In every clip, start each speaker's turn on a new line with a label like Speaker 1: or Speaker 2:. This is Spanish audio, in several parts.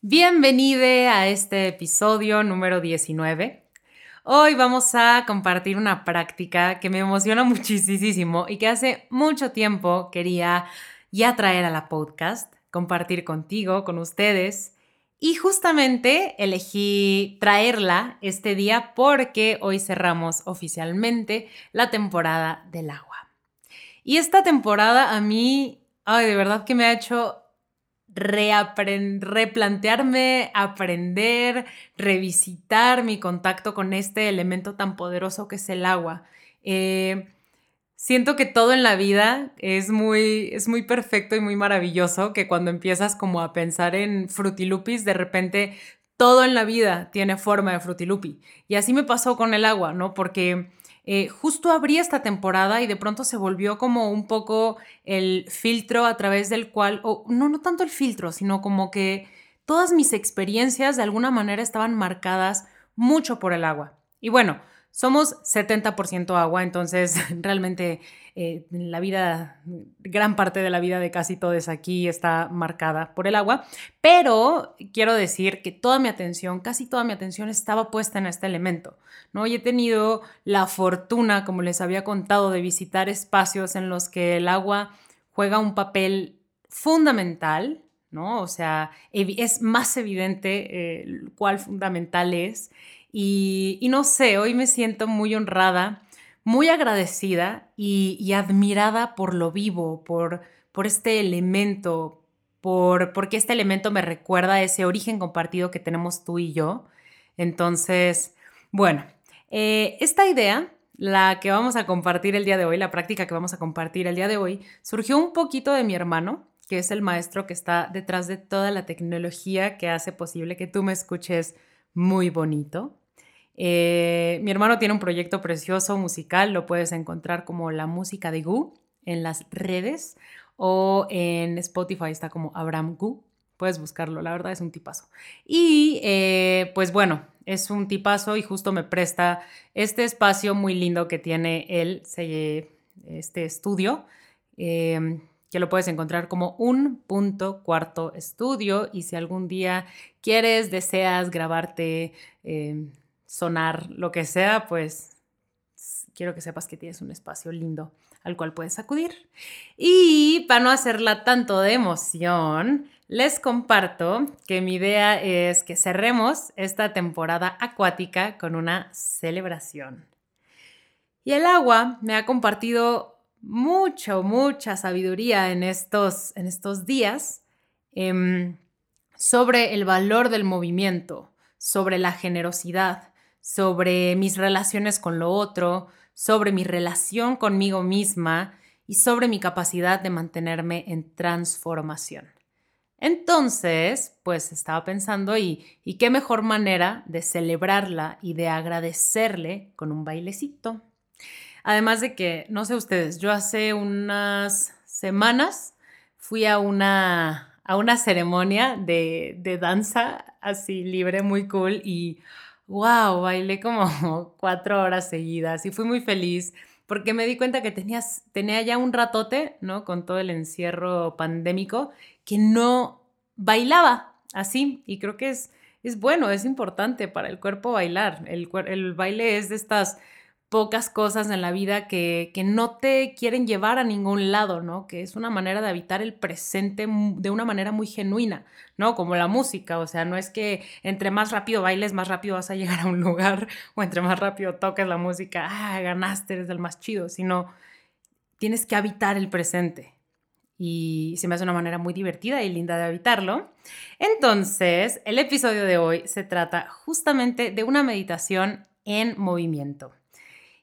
Speaker 1: Bienvenide a este episodio número 19. Hoy vamos a compartir una práctica que me emociona muchísimo y que hace mucho tiempo quería ya traer a la podcast, compartir contigo, con ustedes. Y justamente elegí traerla este día porque hoy cerramos oficialmente la temporada del agua. Y esta temporada a mí, ay, de verdad que me ha hecho replantearme, aprender, revisitar mi contacto con este elemento tan poderoso que es el agua. Eh, siento que todo en la vida es muy, es muy perfecto y muy maravilloso, que cuando empiezas como a pensar en frutilupis, de repente todo en la vida tiene forma de frutilupi. Y así me pasó con el agua, ¿no? Porque eh, justo abrí esta temporada y de pronto se volvió como un poco el filtro a través del cual, o no, no tanto el filtro, sino como que todas mis experiencias de alguna manera estaban marcadas mucho por el agua. Y bueno, somos 70% agua, entonces realmente eh, la vida, gran parte de la vida de casi todos aquí está marcada por el agua, pero quiero decir que toda mi atención, casi toda mi atención estaba puesta en este elemento, ¿no? Y he tenido la fortuna, como les había contado, de visitar espacios en los que el agua juega un papel fundamental, ¿no? O sea, es más evidente eh, cuál fundamental es. Y, no sé, hoy me siento muy honrada, muy agradecida y, admirada por lo vivo, por, por este elemento, por, porque este elemento me recuerda a ese origen compartido que tenemos tú y yo. Entonces, bueno, eh, esta idea, la que vamos a compartir el día de hoy, la práctica que vamos a compartir el día de hoy, surgió un poquito de mi hermano, que es el maestro que está detrás de toda la tecnología que hace posible que tú me escuches muy bonito. Eh, mi hermano tiene un proyecto precioso musical, lo puedes encontrar como la música de Gu en las redes o en Spotify está como Abraham Gu. Puedes buscarlo, la verdad es un tipazo. Y eh, pues bueno, es un tipazo y justo me presta este espacio muy lindo que tiene él, este estudio. Em, que lo puedes encontrar como un punto cuarto estudio y si algún día quieres, deseas grabarte, em, sonar, lo que sea, pues quiero que sepas que tienes un espacio lindo al cual puedes acudir. Y para no hacerla tanto de emoción, les comparto que mi idea es que cerremos esta temporada acuática con una celebración. Y el agua me ha compartido mucho, mucha sabiduría en estos, en estos días em, sobre el valor del movimiento, sobre la generosidad, sobre mis relaciones con lo otro, sobre mi relación conmigo misma y sobre mi capacidad de mantenerme en transformación. Entonces, pues estaba pensando, ¿y, y qué mejor manera de celebrarla y de agradecerle con un bailecito? Además de que, no sé ustedes, yo hace unas semanas fui a una, a una ceremonia de, de danza así libre, muy cool y wow, bailé como cuatro horas seguidas y fui muy feliz porque me di cuenta que tenías, tenía ya un ratote, ¿no? Con todo el encierro pandémico, que no bailaba así y creo que es, es bueno, es importante para el cuerpo bailar. El, el baile es de estas pocas cosas en la vida que, que, no te quieren llevar a ningún lado, ¿no? Que es una manera de habitar el presente de una manera muy genuina, ¿no? Como la música, o sea, no es que entre más rápido bailes, más rápido vas a llegar a un lugar, o entre más rápido toques la música, ah, ganaste, eres el más chido, sino tienes que habitar el presente. Y se me hace una manera muy divertida y linda de habitarlo. Entonces, el episodio de hoy se trata justamente de una meditación en movimiento.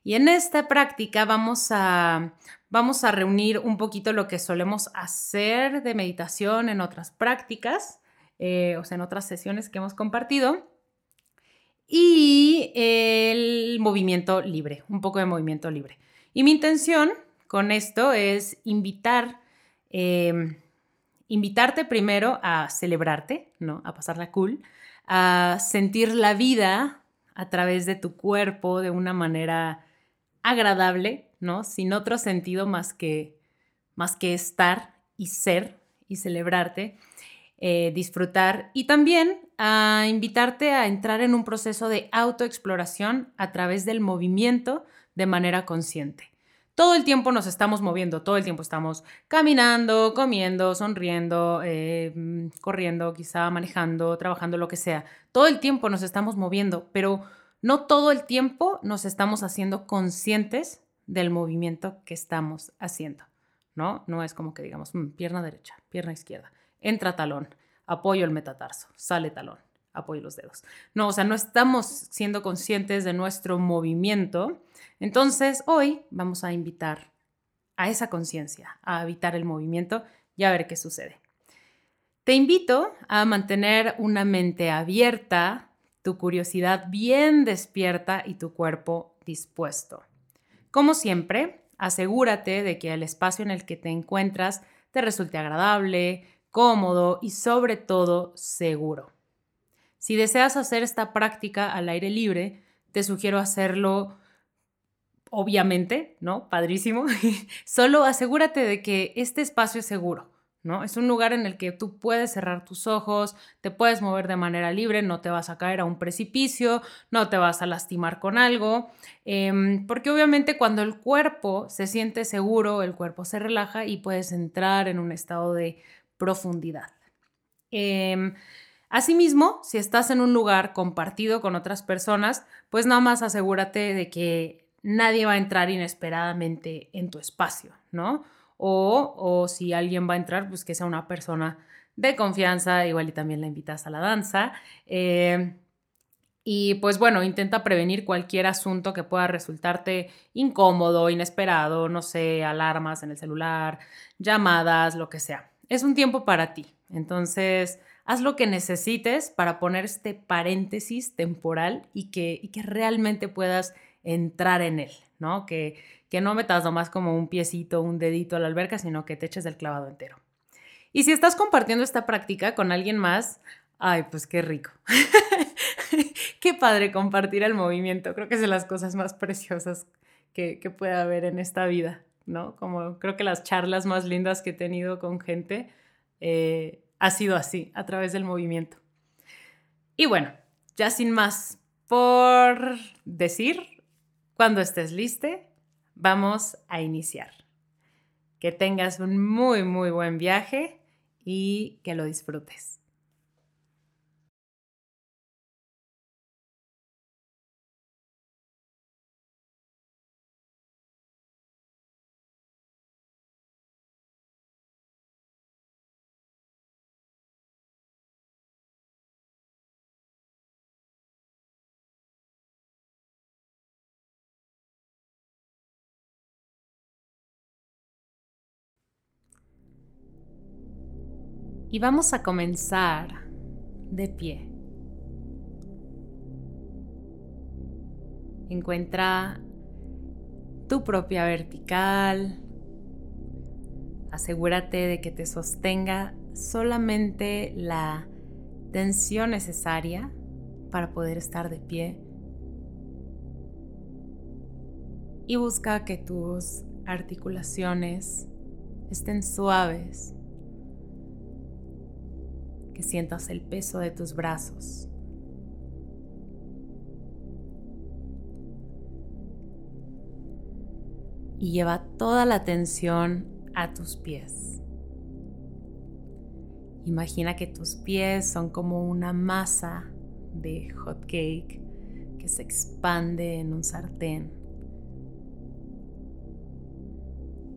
Speaker 1: Y en esta práctica vamos a, vamos a reunir un poquito lo que solemos hacer de meditación en otras prácticas, eh, o sea, en otras sesiones que hemos compartido, y el movimiento libre, un poco de movimiento libre. Y mi intención con esto es invitar, em, invitarte primero a celebrarte, ¿no? A pasarla cool, a sentir la vida a través de tu cuerpo de una manera agradable, ¿no? Sin otro sentido más que, más que estar y ser y celebrarte. eh, disfrutar y también a invitarte a entrar en un proceso de autoexploración a través del movimiento de manera consciente. Todo el tiempo nos estamos moviendo, todo el tiempo estamos caminando, comiendo, sonriendo, eh, corriendo, quizá manejando, trabajando, lo que sea. Todo el tiempo nos estamos moviendo, pero no todo el tiempo nos estamos haciendo conscientes del movimiento que estamos haciendo, ¿no? No es como que digamos, mm, pierna derecha, pierna izquierda, entra talón, apoyo el metatarso, sale talón, apoyo los dedos. No, o sea, no estamos siendo conscientes de nuestro movimiento. Entonces, hoy vamos a invitar a esa conciencia, a evitar el movimiento y a ver qué sucede. Te invito a mantener una mente abierta, tu curiosidad bien despierta y tu cuerpo dispuesto. Como siempre, asegúrate de que el espacio en el que te encuentras te resulte agradable, cómodo y sobre todo seguro. Si deseas hacer esta práctica al aire libre, te sugiero hacerlo obviamente, ¿no? Padrísimo. Solo asegúrate de que este espacio es seguro. ¿No? Es un lugar en el que tú puedes cerrar tus ojos, te puedes mover de manera libre, no te vas a caer a un precipicio, no te vas a lastimar con algo, em, porque obviamente cuando el cuerpo se siente seguro, el cuerpo se relaja y puedes entrar en un estado de profundidad. Em, asimismo, si estás en un lugar compartido con otras personas, pues nada más asegúrate de que nadie va a entrar inesperadamente en tu espacio, ¿no? O, si alguien va a entrar, pues que sea una persona de confianza, igual y también la invitas a la danza. Eh, y pues bueno, intenta prevenir cualquier asunto que pueda resultarte incómodo, inesperado, no sé, alarmas en el celular, llamadas, lo que sea. Es un tiempo para ti. Entonces, haz lo que necesites para poner este paréntesis temporal y que, y que realmente puedas entrar en él, ¿no? Que, que no metas nomás como un piecito, un dedito a la alberca, sino que te eches el clavado entero. Y si estás compartiendo esta práctica con alguien más, ay, pues qué rico. qué padre compartir el movimiento. Creo que es las cosas más preciosas que, que puede haber en esta vida, ¿no? Como creo que las charlas más lindas que he tenido con gente eh, ha sido así, a través del movimiento. Y bueno, ya sin más por decir, cuando estés liste, vamos a iniciar. Que tengas un muy, muy buen viaje y que lo disfrutes. Y vamos a comenzar de pie. Encuentra tu propia vertical. Asegúrate de que te sostenga solamente la tensión necesaria para poder estar de pie. Y busca que tus articulaciones estén suaves que sientas el peso de tus brazos. Y lleva toda la atención a tus pies. Imagina que tus pies son como una masa de hot cake que se expande en un sartén.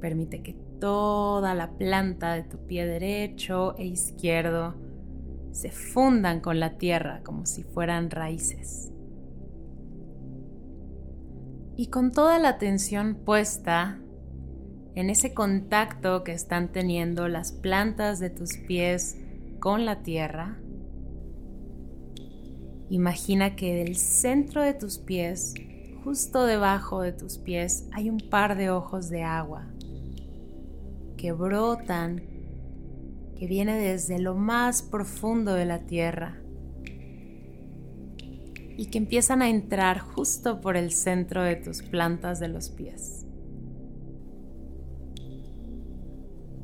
Speaker 1: Permite que toda la planta de tu pie derecho e izquierdo se fundan con la tierra como si fueran raíces. Y con toda la atención puesta en ese contacto que están teniendo las plantas de tus pies con la tierra, imagina que del centro de tus pies, justo debajo de tus pies, hay un par de ojos de agua que brotan que viene desde lo más profundo de la tierra y que empiezan a entrar justo por el centro de tus plantas de los pies.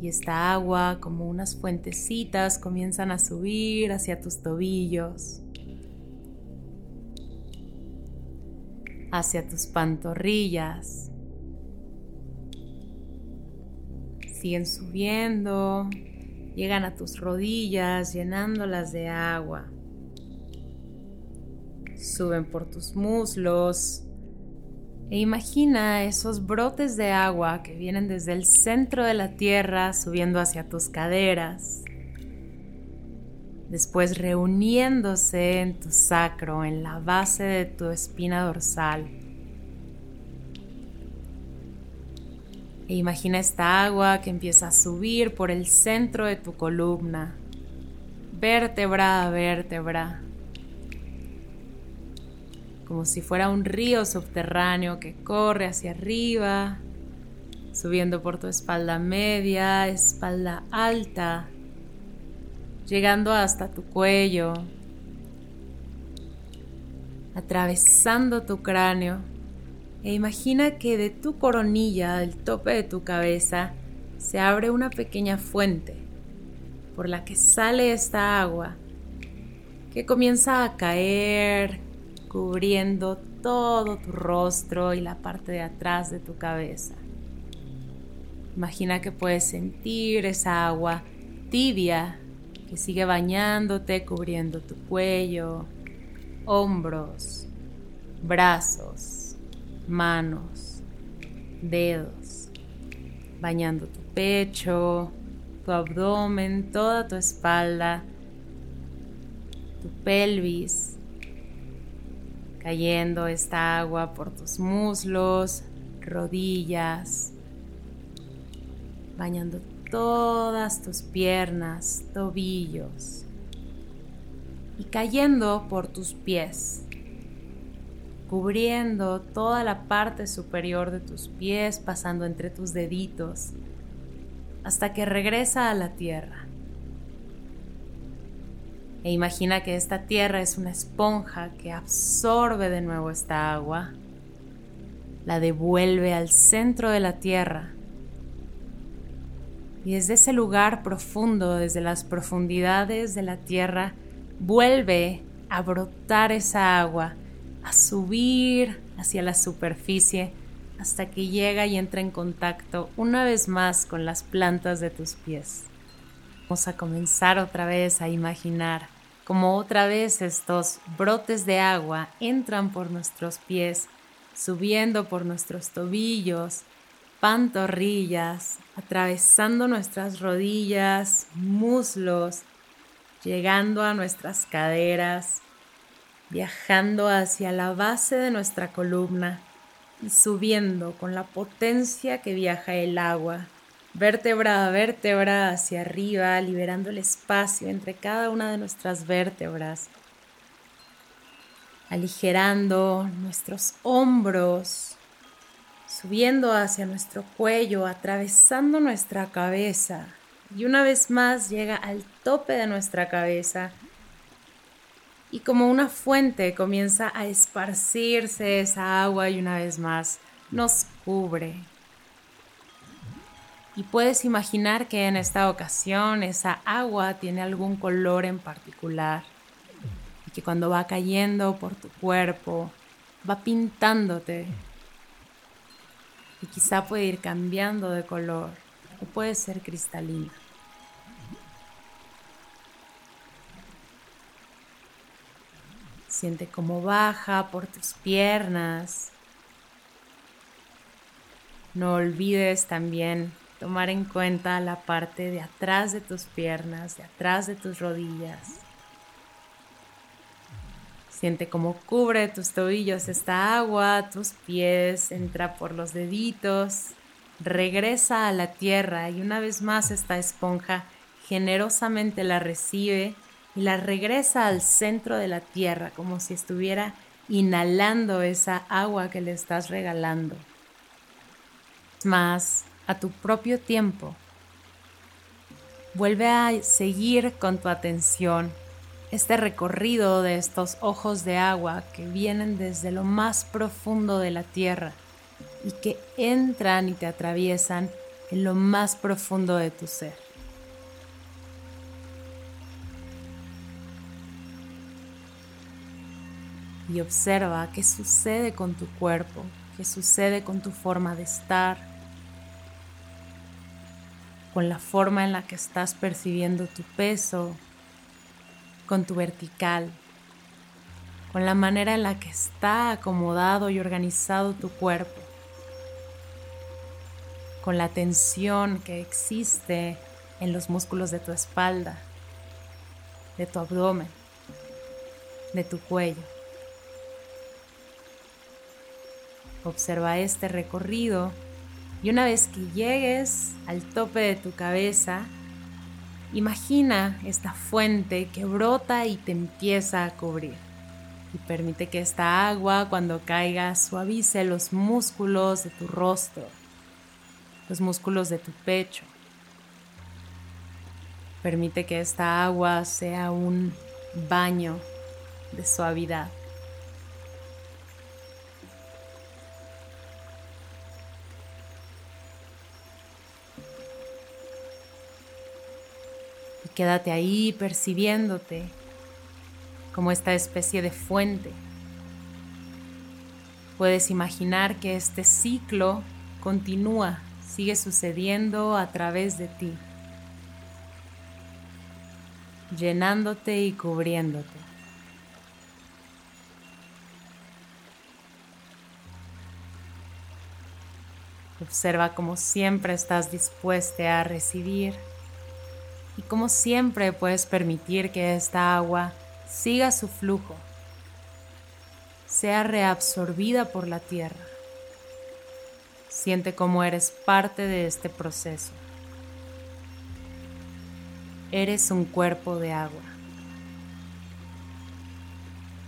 Speaker 1: Y esta agua, como unas fuentecitas, comienzan a subir hacia tus tobillos, hacia tus pantorrillas. Siguen subiendo, llegan a tus rodillas, llenándolas de agua. Suben por tus muslos, e imagina esos brotes de agua que vienen desde el centro de la tierra subiendo hacia tus caderas. Después reuniéndose en tu sacro, en la base de tu espina dorsal. E imagina esta agua que empieza a subir por el centro de tu columna, vértebra a vértebra. Como si fuera un río subterráneo que corre hacia arriba, subiendo por tu espalda media, espalda alta, llegando hasta tu cuello, atravesando tu cráneo e imagina que de tu coronilla, del tope de tu cabeza, se abre una pequeña fuente por la que sale esta agua que comienza a caer, cubriendo todo tu rostro y la parte de atrás de tu cabeza. Imagina que puedes sentir esa agua tibia que sigue bañándote, cubriendo tu cuello, hombros, brazos, manos, dedos, bañando tu pecho, tu abdomen, toda tu espalda, tu pelvis, cayendo esta agua por tus muslos, rodillas, bañando todas tus piernas, tobillos y cayendo por tus pies, cubriendo toda la parte superior de tus pies, pasando entre tus deditos, hasta que regresa a la tierra. E imagina que esta tierra es una esponja que absorbe de nuevo esta agua, la devuelve al centro de la tierra. Y desde ese lugar profundo, desde las profundidades de la tierra, vuelve a brotar esa agua, a subir hacia la superficie hasta que llega y entra en contacto una vez más con las plantas de tus pies. Vamos a comenzar otra vez a imaginar como otra vez estos brotes de agua entran por nuestros pies, subiendo por nuestros tobillos, pantorrillas, atravesando nuestras rodillas, muslos, llegando a nuestras caderas, viajando hacia la base de nuestra columna y subiendo con la potencia que viaja el agua vértebra a vértebra hacia arriba, liberando el espacio entre cada una de nuestras vértebras, aligerando nuestros hombros, subiendo hacia nuestro cuello, atravesando nuestra cabeza. Y una vez más llega al tope de nuestra cabeza y como una fuente comienza a esparcirse esa agua y una vez más nos cubre, y puedes imaginar que en esta ocasión esa agua tiene algún color en particular y que cuando va cayendo por tu cuerpo va pintándote y quizá puede ir cambiando de color o puede ser cristalina. Siente cómo baja por tus piernas. No olvides también tomar en cuenta la parte de atrás de tus piernas, de atrás de tus rodillas. Siente cómo cubre tus tobillos esta agua, tus pies, entra por los deditos, regresa a la tierra y una vez más esta esponja generosamente la recibe y la regresa al centro de la tierra como si estuviera inhalando esa agua que le estás regalando. Más, a tu propio tiempo. Vuelve a seguir con tu atención este recorrido de estos ojos de agua que vienen desde lo más profundo de la tierra y que entran y te atraviesan en lo más profundo de tu ser. Y observa qué sucede con tu cuerpo, qué sucede con tu forma de estar, con la forma en la que estás percibiendo tu peso, con tu vertical, con la manera en la que está acomodado y organizado tu cuerpo con la tensión que existe en los músculos de tu espalda, de tu abdomen, de tu cuello. Observa este recorrido y una vez que llegues al tope de tu cabeza, imagina esta fuente que brota y te empieza a cubrir. Y permite que esta agua cuando caiga suavice los músculos de tu rostro, los músculos de tu pecho. Permite que esta agua sea un baño de suavidad. Quédate ahí percibiéndote como esta especie de fuente. Puedes imaginar que este ciclo continúa sigue sucediendo a través de ti, llenándote y cubriéndote. Observa cómo siempre estás dispuesta a recibir y cómo siempre puedes permitir que esta agua siga su flujo, sea reabsorbida por la tierra. Siente cómo eres parte de este proceso. Eres un cuerpo de agua.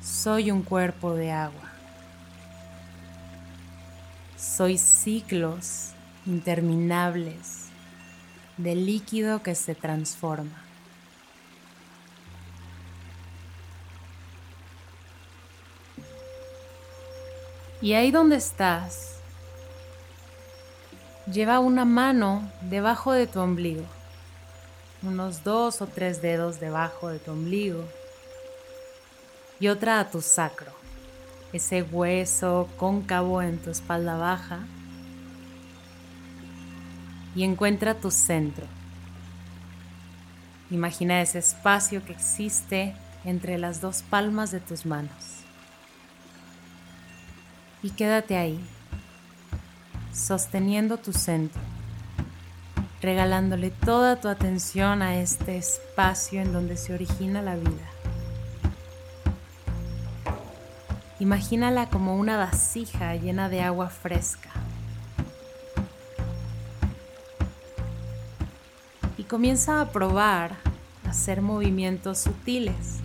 Speaker 1: Soy un cuerpo de agua. Soy ciclos interminables de líquido que se transforma. Y ahí donde estás, Lleva una mano debajo de tu ombligo, unos dos o tres dedos debajo de tu ombligo y otra a tu sacro, ese hueso cóncavo en tu espalda baja y encuentra tu centro. Imagina ese espacio que existe entre las dos palmas de tus manos y quédate ahí sosteniendo tu centro, regalándole toda tu atención a este espacio en donde se origina la vida. Imagínala como una vasija llena de agua fresca. Comienza a probar hacer movimientos sutiles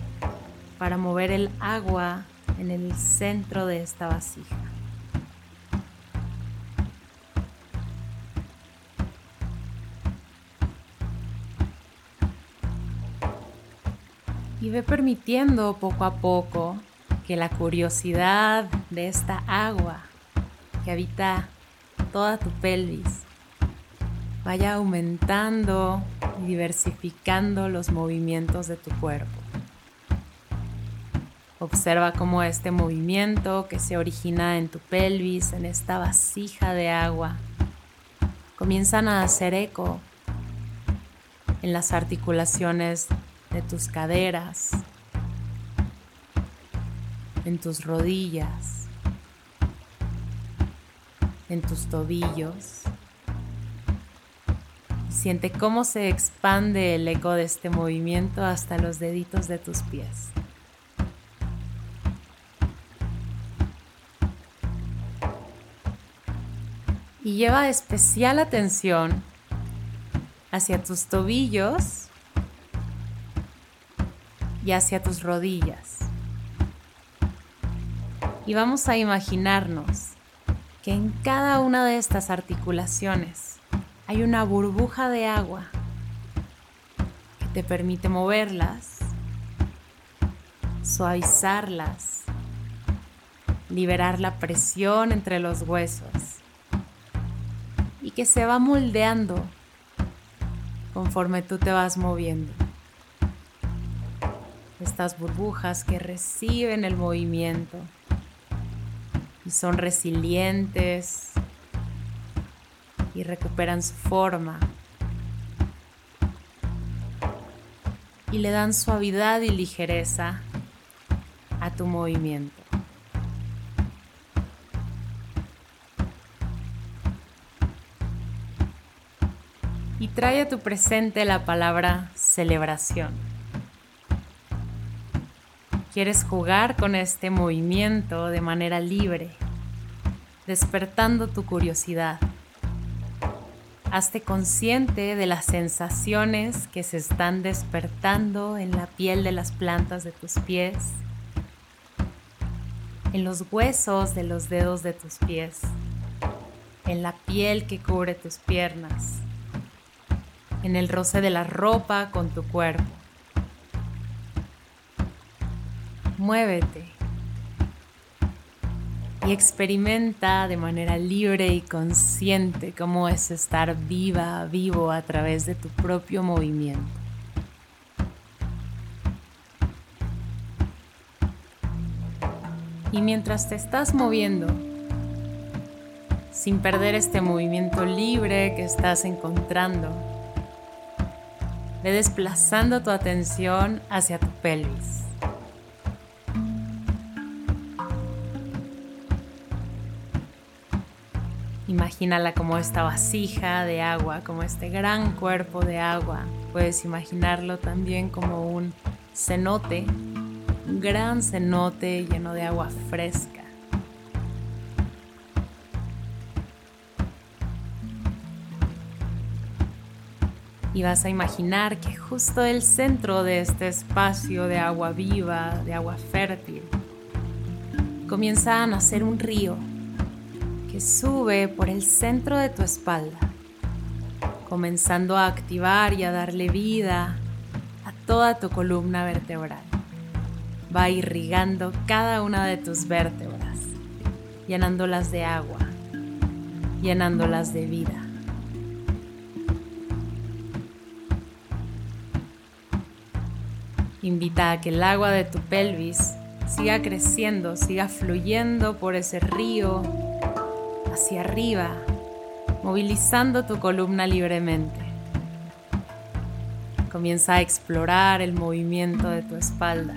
Speaker 1: para mover el agua en el centro de esta vasija. y ve permitiendo poco a poco que la curiosidad de esta agua que habita toda tu pelvis vaya aumentando y diversificando los movimientos de tu cuerpo. Observa cómo este movimiento que se origina en tu pelvis, en esta vasija de agua, comienzan a hacer eco en las articulaciones de tus caderas, en tus rodillas, en tus tobillos. Siente cómo se expande el eco de este movimiento hasta los deditos de tus pies. Y lleva especial atención hacia tus tobillos y hacia tus rodillas. Y vamos a imaginarnos que en cada una de estas articulaciones hay una burbuja de agua que te permite moverlas, suavizarlas, liberar la presión entre los huesos y que se va moldeando conforme tú te vas moviendo. Estas burbujas que reciben el movimiento y son resilientes y recuperan su forma y le dan suavidad y ligereza a tu movimiento. Y trae a tu presente la palabra celebración. Quieres jugar con este movimiento de manera libre, despertando tu curiosidad. Hazte consciente de las sensaciones que se están despertando en la piel de las plantas de tus pies, en los huesos de los dedos de tus pies, en la piel que cubre tus piernas, en el roce de la ropa con tu cuerpo. Muévete y experimenta de manera libre y consciente cómo es estar viva, vivo a través de tu propio movimiento. Y mientras te estás moviendo, sin perder este movimiento libre que estás encontrando, ve desplazando tu atención hacia tu pelvis. Imagínala como esta vasija de agua, como este gran cuerpo de agua. Puedes imaginarlo también como un cenote, un gran cenote lleno de agua fresca. Y vas a imaginar que justo el centro de este espacio de agua viva, de agua fértil, comienza a nacer un río que sube por el centro de tu espalda, comenzando a activar y a darle vida a toda tu columna vertebral. Va irrigando cada una de tus vértebras, llenándolas de agua, llenándolas de vida. Invita a que el agua de tu pelvis siga creciendo, siga fluyendo por ese río hacia arriba, movilizando tu columna libremente. Comienza a explorar el movimiento de tu espalda.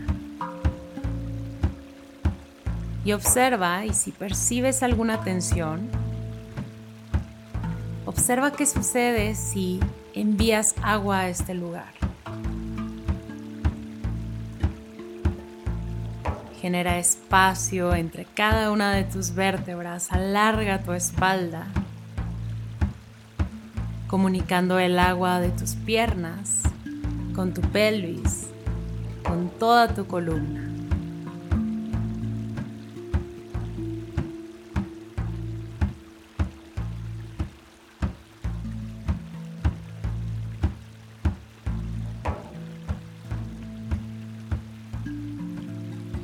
Speaker 1: Y observa, y si percibes alguna tensión, observa qué sucede si envías agua a este lugar. Genera espacio entre cada una de tus vértebras, alarga tu espalda, comunicando el agua de tus piernas con tu pelvis, con toda tu columna.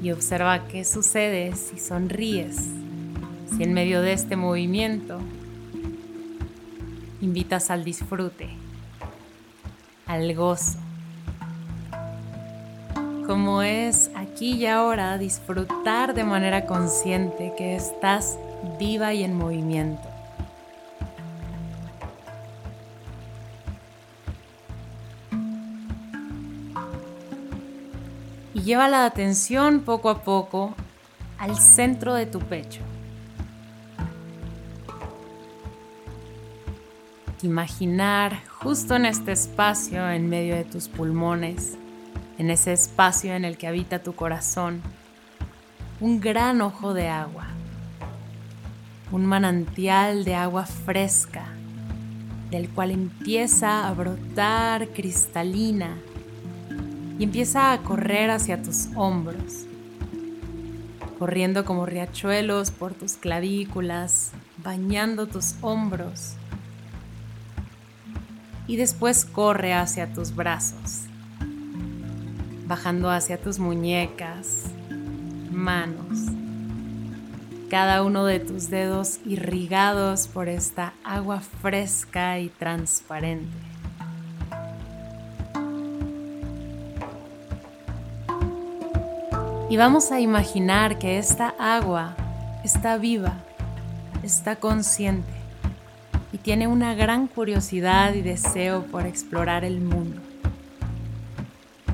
Speaker 1: Y observa qué sucede si sonríes, si en medio de este movimiento invitas al disfrute, al gozo. Como es aquí y ahora disfrutar de manera consciente que estás viva y en movimiento. Lleva la atención poco a poco al centro de tu pecho. Imaginar justo en este espacio en medio de tus pulmones, en ese espacio en el que habita tu corazón, un gran ojo de agua, un manantial de agua fresca, del cual empieza a brotar cristalina y empieza a correr hacia tus hombros, corriendo como riachuelos por tus clavículas, bañando tus hombros. Y después corre hacia tus brazos, bajando hacia tus muñecas, manos, cada uno de tus dedos irrigados por esta agua fresca y transparente. Y vamos a imaginar que esta agua está viva, está consciente y tiene una gran curiosidad y deseo por explorar el mundo.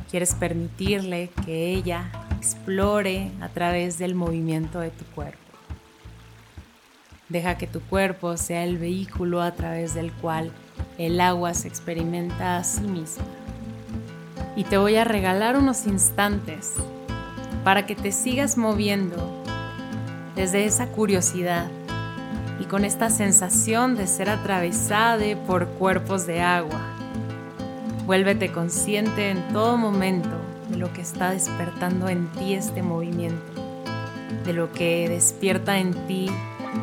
Speaker 1: Quieres permitirle que ella explore a través del movimiento de tu cuerpo. Deja que tu cuerpo sea el vehículo a través del cual el agua se experimenta a sí misma. Y te voy a regalar unos instantes para que te sigas moviendo desde esa curiosidad y con esta sensación de ser atravesada por cuerpos de agua. Vuélvete consciente en todo momento de lo que está despertando en ti este movimiento, de lo que despierta en ti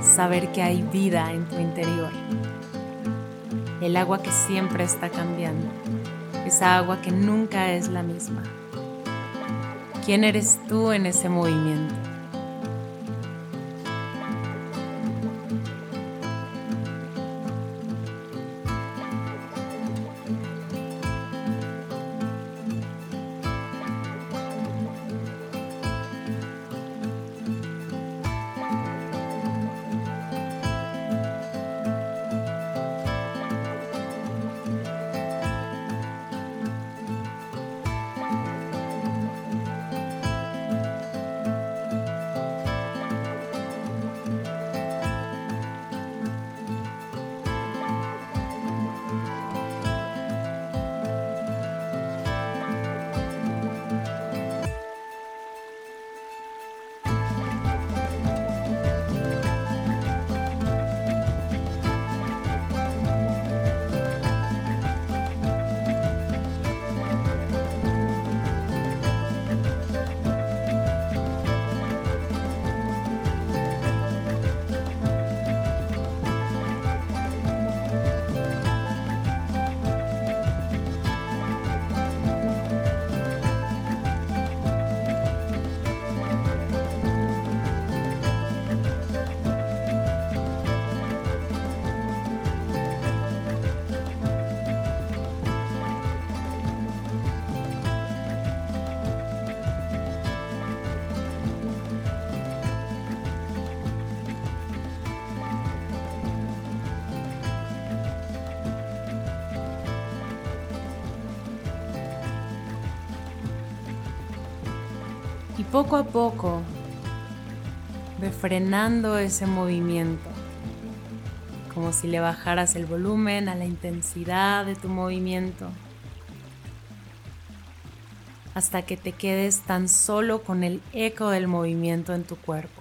Speaker 1: saber que hay vida en tu interior. El agua que siempre está cambiando, esa agua que nunca es la misma. ¿Quién eres tú en ese movimiento? Poco a poco ve frenando ese movimiento, como si le bajaras el volumen a la intensidad de tu movimiento, hasta que te quedes tan solo con el eco del movimiento en tu cuerpo.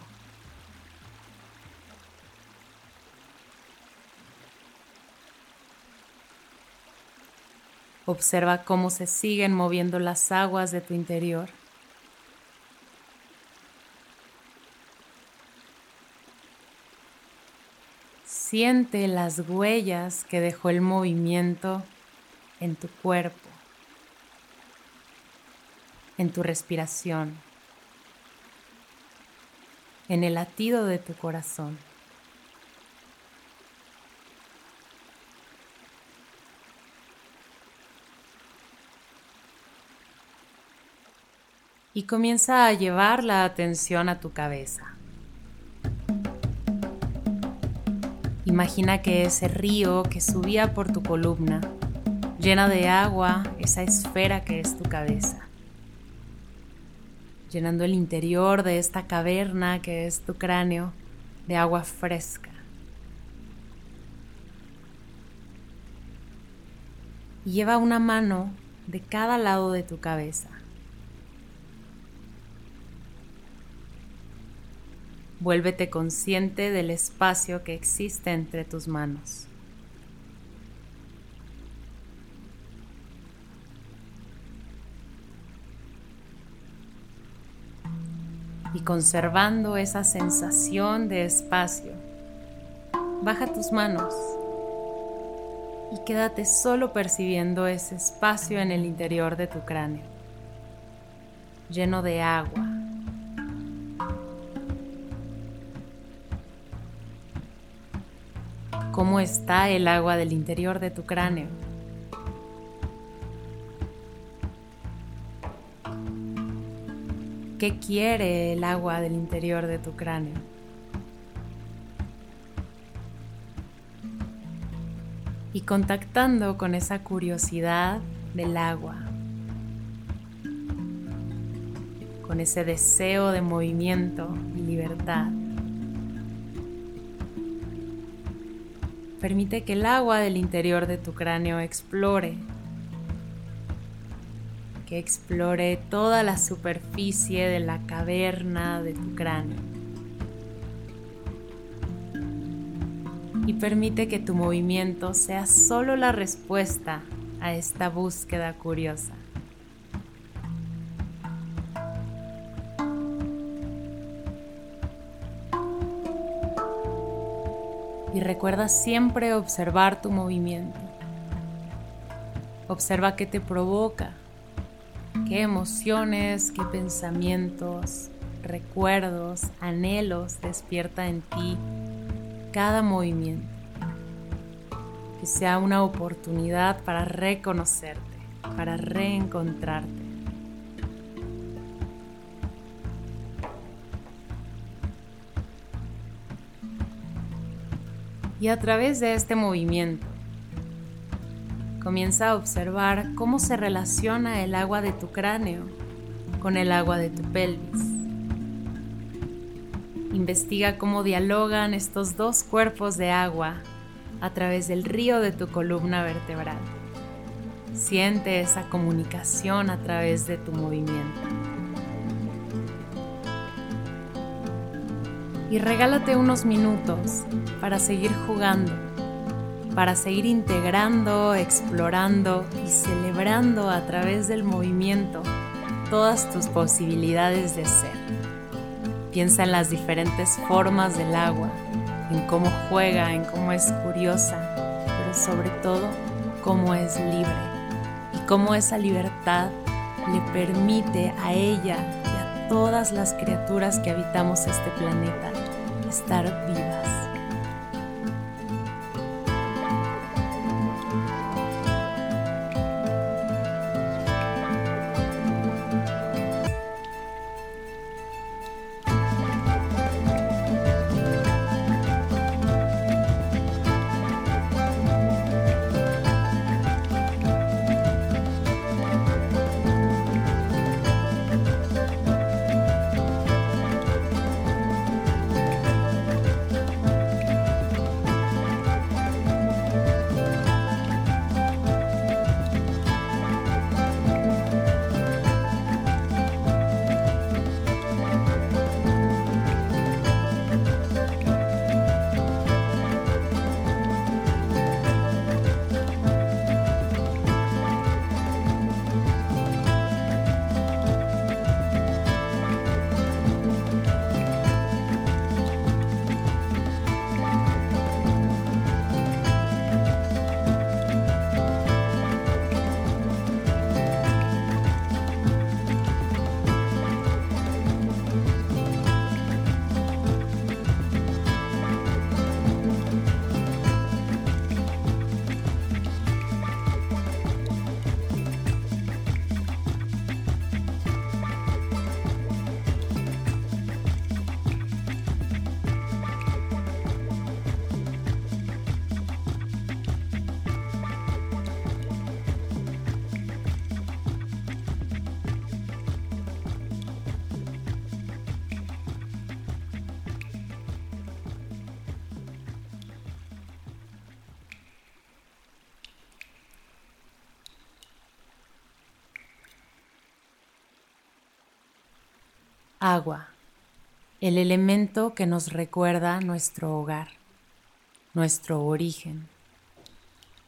Speaker 1: Observa cómo se siguen moviendo las aguas de tu interior. Siente las huellas que dejó el movimiento en tu cuerpo, en tu respiración, en el latido de tu corazón. Y comienza a llevar la atención a tu cabeza. Imagina que ese río que subía por tu columna, llena de agua, esa esfera que es tu cabeza, llenando el interior de esta caverna que es tu cráneo de agua fresca. Y lleva una mano de cada lado de tu cabeza. Vuélvete consciente del espacio que existe entre tus manos. Y conservando esa sensación de espacio, baja tus manos y quédate solo percibiendo ese espacio en el interior de tu cráneo, lleno de agua cómo está el agua del interior de tu cráneo. ¿Qué quiere el agua del interior de tu cráneo? Y contactando con esa curiosidad del agua, con ese deseo de movimiento y libertad. Permite que el agua del interior de tu cráneo explore, que explore toda la superficie de la caverna de tu cráneo. Y permite que tu movimiento sea solo la respuesta a esta búsqueda curiosa. Y recuerda siempre observar tu movimiento. Observa qué te provoca, qué emociones, qué pensamientos, recuerdos, anhelos despierta en ti cada movimiento. Que sea una oportunidad para reconocerte, para reencontrarte. Y a través de este movimiento comienza a observar cómo se relaciona el agua de tu cráneo con el agua de tu pelvis. Investiga cómo dialogan estos dos cuerpos de agua a través del río de tu columna vertebral. Siente esa comunicación a través de tu movimiento. Y regálate unos minutos para seguir jugando, para seguir integrando, explorando y celebrando a través del movimiento todas tus posibilidades de ser. Piensa en las diferentes formas del agua, en cómo juega, en cómo es curiosa, pero sobre todo cómo es libre y cómo esa libertad le permite a ella y a todas las criaturas que habitamos este planeta estar vivas. Agua, el elemento que nos recuerda nuestro hogar, nuestro origen.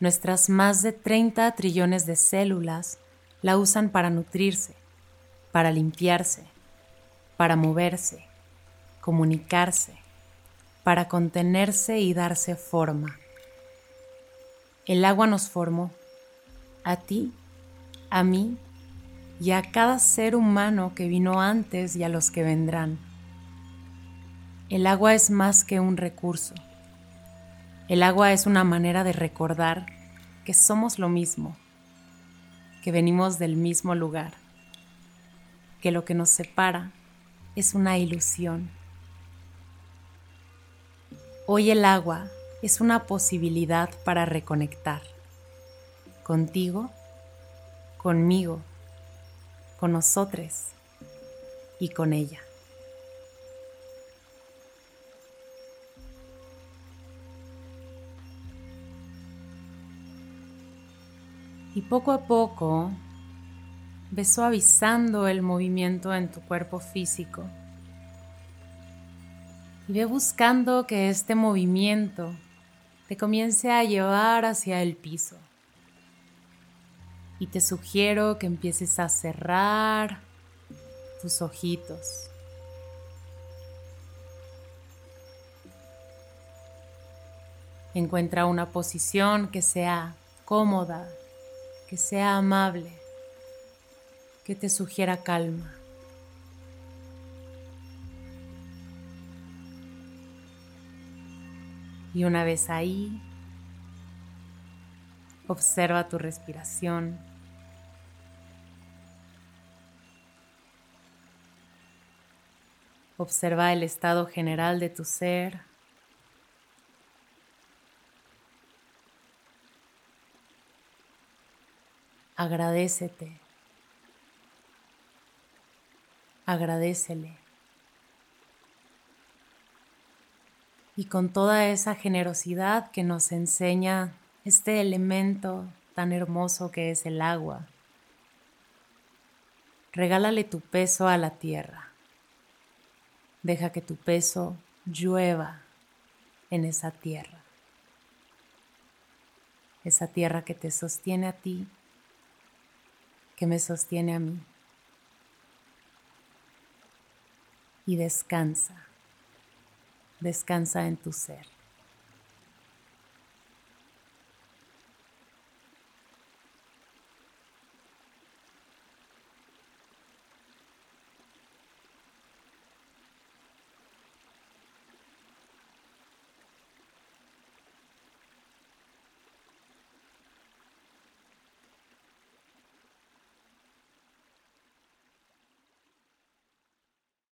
Speaker 1: Nuestras más de 30 trillones de células la usan para nutrirse, para limpiarse, para moverse, comunicarse, para contenerse y darse forma. El agua nos formó, a ti, a mí y a cada ser humano que vino antes y a los que vendrán. El agua es más que un recurso. El agua es una manera de recordar que somos lo mismo, que venimos del mismo lugar, que lo que nos separa es una ilusión. Hoy el agua es una posibilidad para reconectar contigo, conmigo, con nosotros y con ella. Y poco a poco ves suavizando el movimiento en tu cuerpo físico. Y ve buscando que este movimiento te comience a llevar hacia el piso. Y te sugiero que empieces a cerrar tus ojitos. Encuentra una posición que sea cómoda, que sea amable, que te sugiera calma. Y una vez ahí, observa tu respiración. Observa el estado general de tu ser. Agradecete. Agradecele. Y con toda esa generosidad que nos enseña este elemento tan hermoso que es el agua, regálale tu peso a la tierra. Deja que tu peso llueva en esa tierra. Esa tierra que te sostiene a ti que me sostiene a mí. Y descansa, descansa en tu ser.